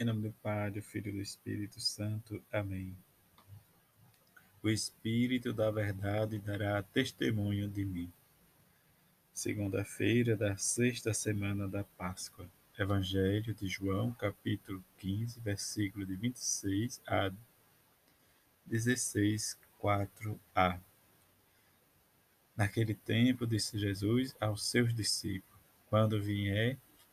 Em nome do Pai, do Filho e do Espírito Santo. Amém. O Espírito da Verdade dará testemunho de mim. Segunda-feira da sexta semana da Páscoa. Evangelho de João, capítulo 15, versículo de 26 a 16, 4a. Naquele tempo, disse Jesus aos seus discípulos: Quando vier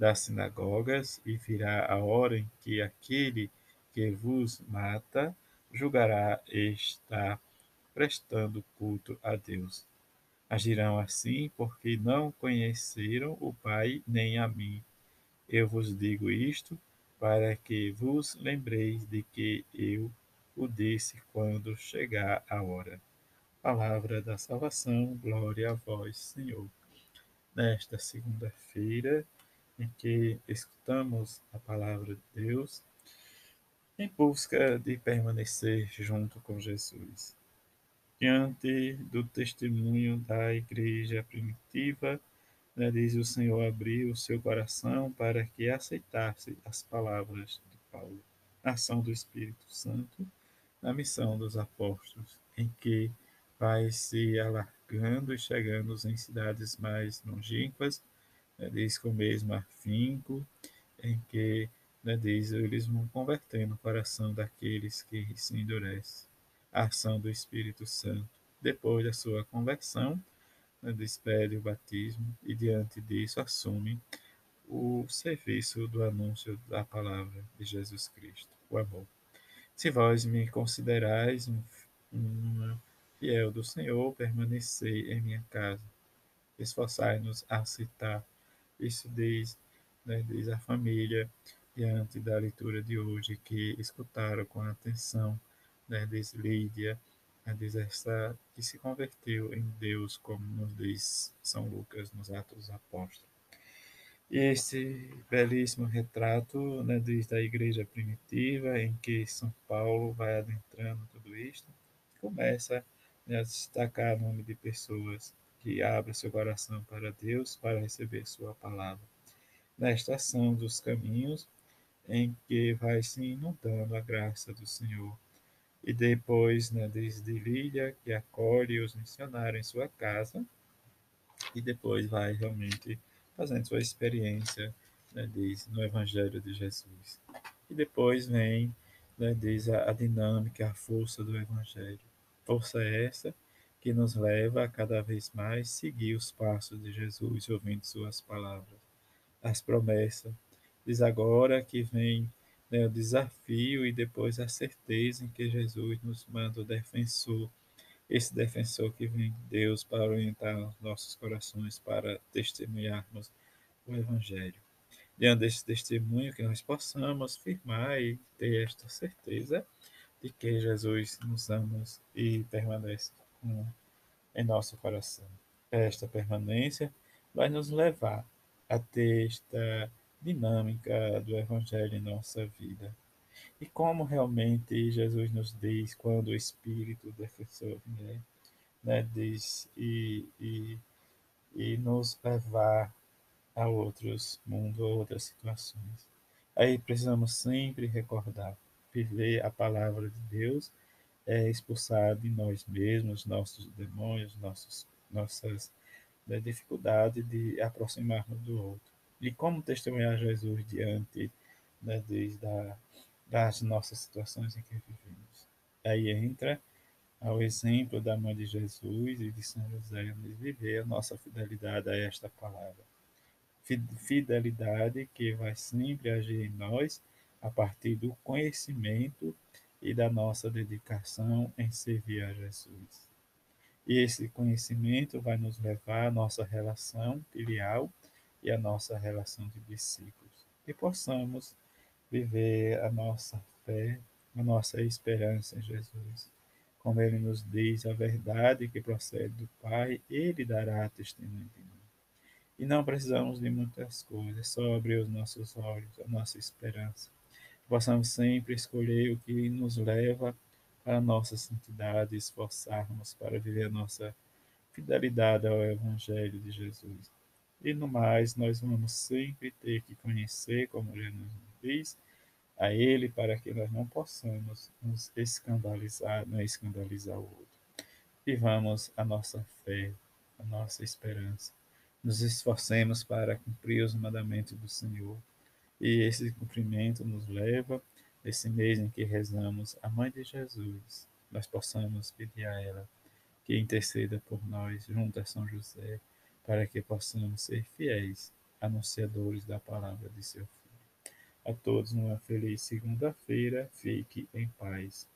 das sinagogas, e virá a hora em que aquele que vos mata julgará estar prestando culto a Deus. Agirão assim porque não conheceram o Pai nem a mim. Eu vos digo isto para que vos lembreis de que eu o disse quando chegar a hora. Palavra da salvação, glória a vós, Senhor. Nesta segunda-feira, em que escutamos a palavra de Deus em busca de permanecer junto com Jesus. Diante do testemunho da igreja primitiva, né, diz o Senhor abriu o seu coração para que aceitasse as palavras de Paulo, a ação do Espírito Santo na missão dos apóstolos, em que vai se alargando e chegando em cidades mais longínquas né, diz com o mesmo afinco em que né, diz eles vão convertendo o coração daqueles que se endurecem. A ação do Espírito Santo, depois da sua conversão, né, despede o batismo e diante disso assume o serviço do anúncio da palavra de Jesus Cristo, o amor. Se vós me considerais um, um fiel do Senhor, permanecei em minha casa. Esforçai-nos a citar isso diz, né, diz a família diante da leitura de hoje que escutaram com atenção, né, diz Lídia, né, essa que se converteu em Deus, como nos diz São Lucas nos Atos dos Apóstolos. E esse belíssimo retrato né, diz da igreja primitiva, em que São Paulo vai adentrando tudo isto, começa né, a destacar o nome de pessoas que abra seu coração para Deus para receber sua palavra. Na estação dos caminhos, em que vai se inundando a graça do Senhor. E depois, né, desde Lídia, que acolhe os missionários em sua casa, e depois vai realmente fazendo sua experiência, né, diz, no Evangelho de Jesus. E depois vem, né, diz a, a dinâmica, a força do Evangelho. Força essa que nos leva a cada vez mais seguir os passos de Jesus, ouvindo suas palavras. As promessas. Diz agora que vem né, o desafio e depois a certeza em que Jesus nos manda o defensor, esse defensor que vem de Deus para orientar nossos corações, para testemunharmos o Evangelho. Diante desse testemunho, que nós possamos firmar e ter esta certeza de que Jesus nos ama e permanece em nosso coração. Esta permanência vai nos levar a ter esta dinâmica do Evangelho em nossa vida. E como realmente Jesus nos diz quando o Espírito defensor né, diz e, e, e nos levar a outros mundos, a outras situações. Aí precisamos sempre recordar, viver a palavra de Deus é, expulsar de nós mesmos, nossos demônios, nossos, nossas né, dificuldades de aproximarmos do outro. E como testemunhar Jesus diante né, da, das nossas situações em que vivemos. Aí entra ao exemplo da mãe de Jesus e de São José de viver a nossa fidelidade a esta palavra. Fidelidade que vai sempre agir em nós a partir do conhecimento e da nossa dedicação em servir a Jesus. E esse conhecimento vai nos levar à nossa relação filial e à nossa relação de discípulos. Que possamos viver a nossa fé a nossa esperança em Jesus. Como ele nos diz a verdade que procede do Pai, ele dará testemunho de nós. E não precisamos de muitas coisas, só abrir os nossos olhos, a nossa esperança. Possamos sempre escolher o que nos leva para a nossa santidade, esforçarmos para viver a nossa fidelidade ao Evangelho de Jesus. E no mais, nós vamos sempre ter que conhecer, como ele nos diz, a Ele para que nós não possamos nos escandalizar, não escandalizar o outro. Vivamos a nossa fé, a nossa esperança nos esforcemos para cumprir os mandamentos do Senhor. E esse cumprimento nos leva, nesse mês em que rezamos a Mãe de Jesus, nós possamos pedir a ela que interceda por nós junto a São José, para que possamos ser fiéis anunciadores da palavra de seu Filho. A todos uma feliz segunda-feira, fique em paz.